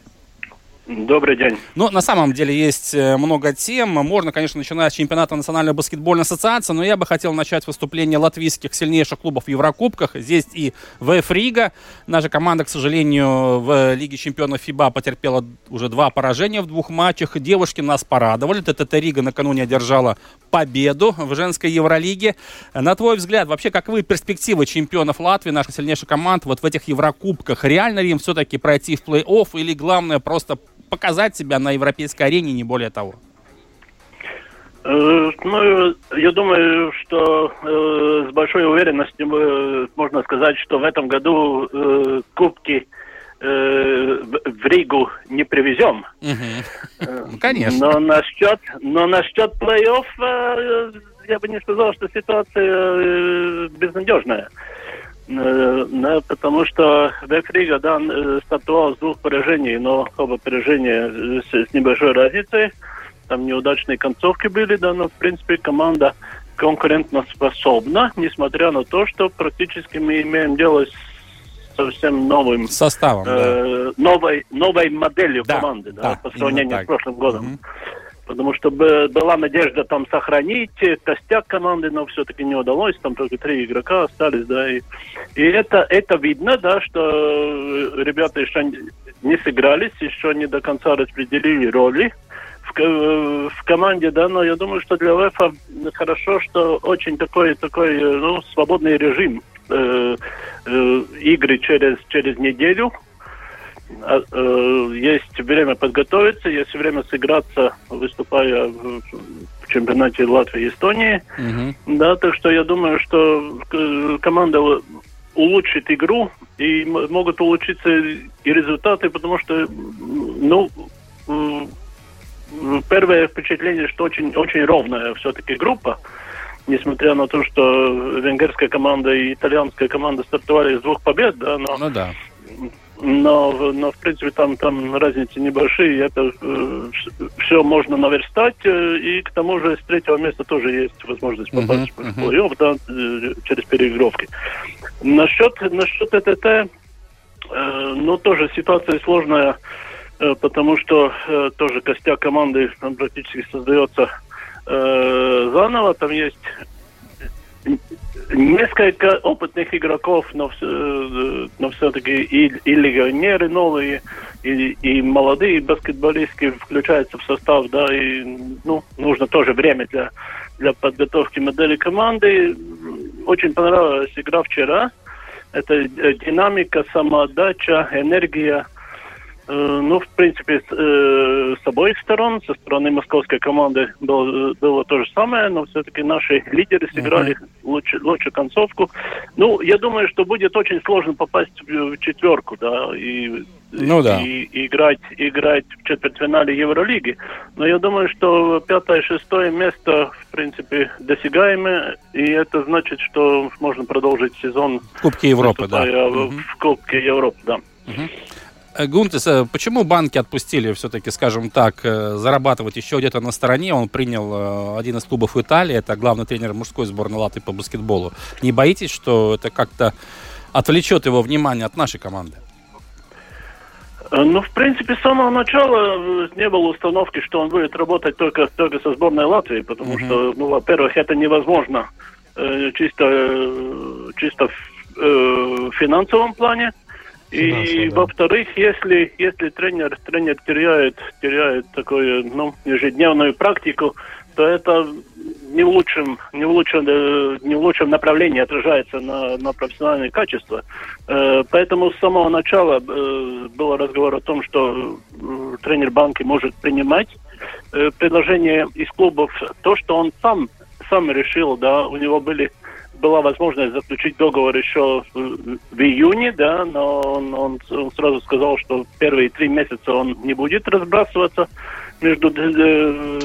Добрый день. Ну, на самом деле есть э, много тем. Можно, конечно, начинать с чемпионата Национальной баскетбольной ассоциации, но я бы хотел начать выступление латвийских сильнейших клубов в Еврокубках. Здесь и ВФ Рига. Наша команда, к сожалению, в Лиге чемпионов ФИБА потерпела уже два поражения в двух матчах. Девушки нас порадовали. ТТТ Рига накануне одержала победу в женской Евролиге. На твой взгляд, вообще, каковы перспективы чемпионов Латвии, наших сильнейших команд, вот в этих Еврокубках? Реально ли им все-таки пройти в плей-офф или главное просто показать себя на европейской арене, не более того? Э, Ну, я думаю, что э, с большой уверенностью мы- можно сказать, что в этом году э, кубки э, в Ригу не привезем. Ну, конечно. Но насчет, но насчет плей-офф, э, я бы не сказал, что ситуация э, безнадежная. Э, да, потому что Век Рига, да, он, э, стартовал с двух поражений, но оба поражения э, с, с небольшой разницей. Там неудачные концовки были, да, но в принципе команда конкурентно способна, несмотря на то, что практически мы имеем дело с совсем новым Составом, да. э, новой, новой моделью Да, команды, да, да, по сравнению с прошлым годом. Потому что была надежда там сохранить э, костяк команды, но все-таки не удалось. Там только три игрока остались, да. И, и это, это видно, да, что э, ребята еще не- сыгрались, еще не до конца распределили роли в, э, в команде, да, но я думаю, что для ВЭФа хорошо, что очень такой, такой ну, свободный режим э, э, игры через, через неделю. А, э, есть время подготовиться, есть время сыграться, выступая в, чемпионате Латвии и Эстонии. Да, так что я думаю, что э, команда улучшит игру и могут улучшиться и результаты, потому что, ну, первое впечатление, что очень, очень ровная все-таки группа, несмотря на то, что венгерская команда и итальянская команда стартовали с двух побед, да, но Ну да. Но, но в принципе там, там разницы небольшие, это все можно наверстать, э, и к тому же с третьего места тоже есть возможность попасть в плей-офф, да, э, через переигровки. Насчет, насчет ТТТ, э, ну тоже ситуация сложная, э, потому что э, тоже костяк команды там практически создается э, заново, там есть несколько опытных игроков, но, э, но все-таки и, и легионеры новые, и, и молодые баскетболистки включаются в состав, да, и ну, нужно тоже время для, для подготовки модели команды. Очень понравилась игра вчера. Это э, динамика, самоотдача, энергия. Э, Ну, в принципе, с, э, с обоих сторон, со стороны московской команды было, было то же самое, но все-таки наши лидеры сыграли лучше, лучше концовку. Ну, я думаю, что будет очень сложно попасть в, четверку, да, и, Ну да. и, и играть, играть в четвертьфинале Евролиги. Но я думаю, что пятое, шестое место, в принципе, досягаемое, и это значит, что можно продолжить сезон В Кубке Европы, да. в, в Кубке Европы, да. Э, Гунтес, э, почему банки отпустили все-таки, скажем так, э, зарабатывать еще где-то на стороне? Он принял э, один из клубов Италии, это главный тренер мужской сборной Латвии по баскетболу. Не боитесь, что это как-то отвлечет его внимание от нашей команды? Э, Ну, в принципе, с самого начала э, не было установки, что он будет работать только, только со сборной Латвии, потому что, ну, во-первых, это невозможно э, чисто, э, чисто в э, финансовом плане. И, да. во-вторых, если, если тренер, тренер теряет, теряет такую, ну, ежедневную практику, то это не в лучшем, не в лучшем, э, не в лучшем направлении отражается на, на профессиональные качества. Э, Поэтому с самого начала э, был разговор о том, что тренер банки может принимать предложения из клубов. То, что он сам, сам решил, да, у него были была возможность заключить договор еще в, июне, да, но он, он, он сразу сказал, что первые три месяца он не будет разбрасываться между э,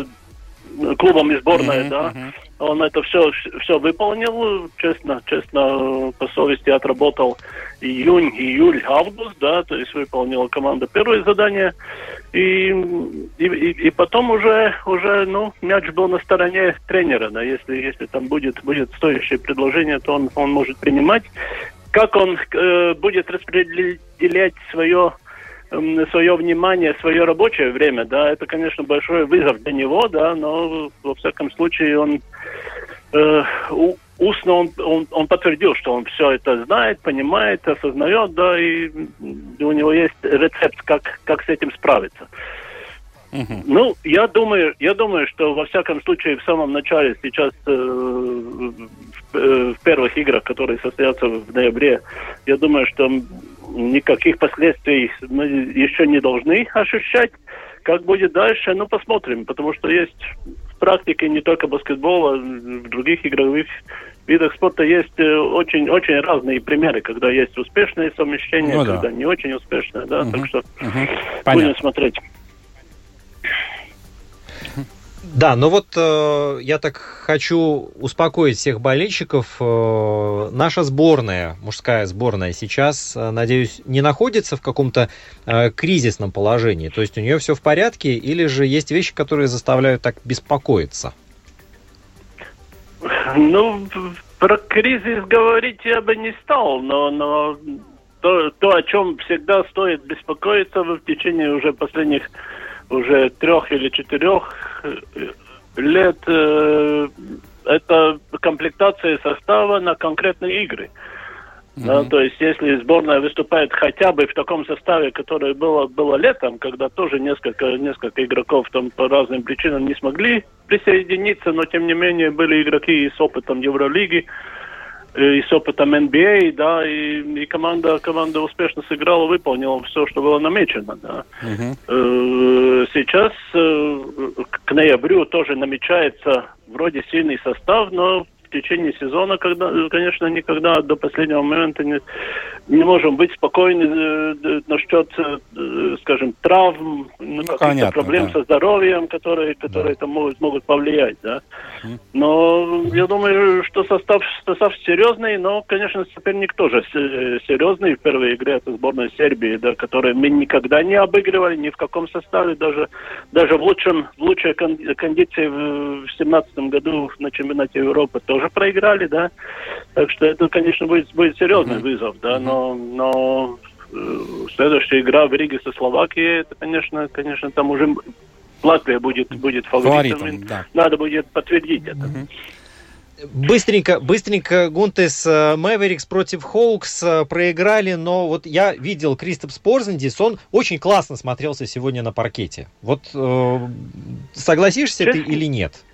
клубом и сборной, да. Он это все, все выполнил, честно, честно, по совести отработал июнь, июль, август, да, то есть выполнила команда первое задание. И, и, и, потом уже, уже, ну, мяч был на стороне тренера, да, если, если там будет, будет стоящее предложение, то он, он может принимать. Как он э, будет распределять свое свое внимание, свое рабочее время, да, это, конечно, большой вызов для него, да, но во всяком случае он э, устно он, он, он подтвердил, что он все это знает, понимает, осознает, да, и у него есть рецепт, как, как с этим справиться. Ну, я думаю, я думаю, что во всяком случае в самом начале сейчас э, в, э, в первых играх, которые состоятся в ноябре, я думаю, что никаких последствий мы еще не должны ощущать. Как будет дальше, ну посмотрим, потому что есть в практике не только баскетбола, в других игровых видах спорта есть э, очень очень разные примеры, когда есть успешные совмещения, Ну да. когда не очень успешные, да, так что будем Понятно. смотреть. Да, но вот э, я так хочу успокоить всех болельщиков. Э, наша сборная, мужская сборная, сейчас, э, надеюсь, не находится в каком-то э, кризисном положении. То есть у нее все в порядке, или же есть вещи, которые заставляют так беспокоиться. Ну, про кризис говорить я бы не стал, но, но то, то, о чем всегда стоит беспокоиться в течение уже последних уже трех или четырех лет, э, это комплектация состава на конкретные игры. Да, то есть, если сборная выступает хотя бы в таком составе, который было, было летом, когда тоже несколько, несколько игроков там по разным причинам не смогли присоединиться, но тем не менее были игроки и с опытом Евролиги, и с опытом NBA, да, и, и команда, команда успешно сыграла, выполнила все, что было намечено, да. Э, Сейчас э, к ноябрю тоже намечается вроде сильный состав, но течение сезона, когда, конечно, никогда до последнего момента не, не можем быть спокойны э, насчет, э, скажем, травм, ну, каких-то понятно, проблем да. со здоровьем, которые, которые там могут, могут повлиять, да. Но я думаю, что состав, состав серьезный, но, конечно, соперник тоже се- серьезный. В первой игре это сборная Сербии, да, которую мы никогда не обыгрывали, ни в каком составе, даже, даже в, лучшем, в лучшей кон- кондиции в 2017 году на чемпионате Европы тоже проиграли, да. Так что это, конечно, будет, будет серьезный вызов, да, но, но э, следующая игра в Риге со Словакией, это, конечно, конечно, там уже Латвия будет, будет фаворитом. Фаворитом, да. Надо будет подтвердить это. Быстренько, быстренько Гунтес э, Мэверикс против Хоукс э, проиграли, но вот я видел Кристопс Порзендис, он очень классно смотрелся сегодня на паркете. Вот э, согласишься ты или нет?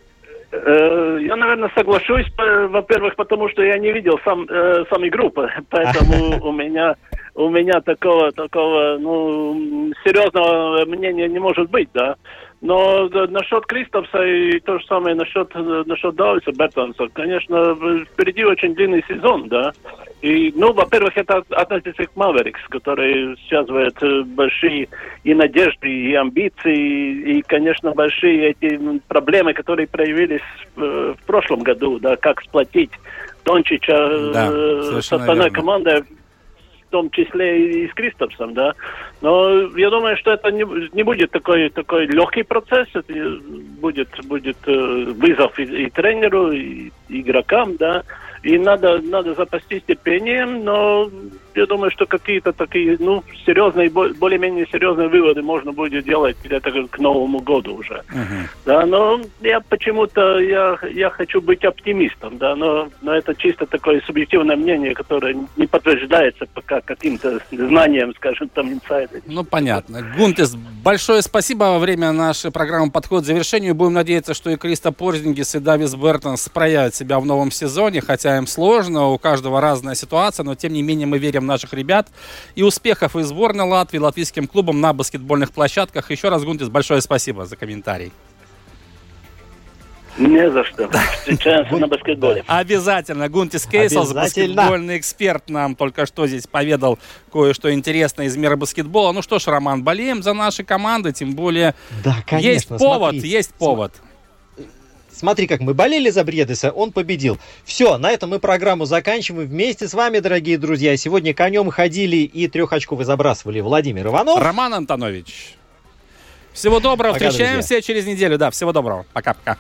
Э, Я, наверное, соглашусь, во-первых, потому что я не видел сам, э, сам игру, по- поэтому у меня у меня такого такого ну серьезного мнения не может быть, да. Но насчет Кристопса и то же самое насчет э, насчет Дауиса Бертонса, конечно, впереди очень длинный сезон, да. И, ну, во-первых, это относится к Маверикс, который связывает э, большие и надежды, и амбиции, и, конечно, большие эти проблемы, которые проявились э, в прошлом году, да, как сплотить Дончича Да, с остальной верно. командой, в том числе и с Кристопсом, да. Но я думаю, что это не, не будет такой такой легкий процесс, это будет будет э, вызов и, и тренеру, и игрокам, да. И надо надо запастись терпением, но я думаю, что какие-то такие, ну, серьезные, бо- более-менее серьезные выводы можно будет делать где-то к Новому году уже. Да, но я почему-то я, я хочу быть оптимистом, да, но, но это чисто такое субъективное мнение, которое не подтверждается пока каким-то знанием, скажем, там, инсайдеров. Ну, понятно. Гунтес, большое спасибо. Время нашей программы подходит к завершению. Будем надеяться, что и Криста Порзингис, и Давис Бертонс проявят себя в новом сезоне, хотя им сложно, у каждого разная ситуация, но тем не менее мы верим в наших ребят. И успехов и сборной Латвии, латвийским клубам на баскетбольных площадках. Еще раз, Гунтес, большое спасибо за комментарий. Не за что. Встречаемся на баскетболе. Обязательно. Гунтис Обязательно. баскетбольный эксперт, нам только что здесь поведал кое-что интересное из мира баскетбола. Ну что ж, Роман, болеем за наши команды, тем более Да, конечно. есть повод, смотри. есть повод. Смотри, как мы болели за Бредеса, он победил. Все, на этом мы программу заканчиваем. Вместе с вами, дорогие друзья, сегодня конем ходили и трех очков забрасывали Владимир Иванов. Роман Антонович. Всего доброго, Пока, встречаемся через неделю. Да, всего доброго. Пока-пока.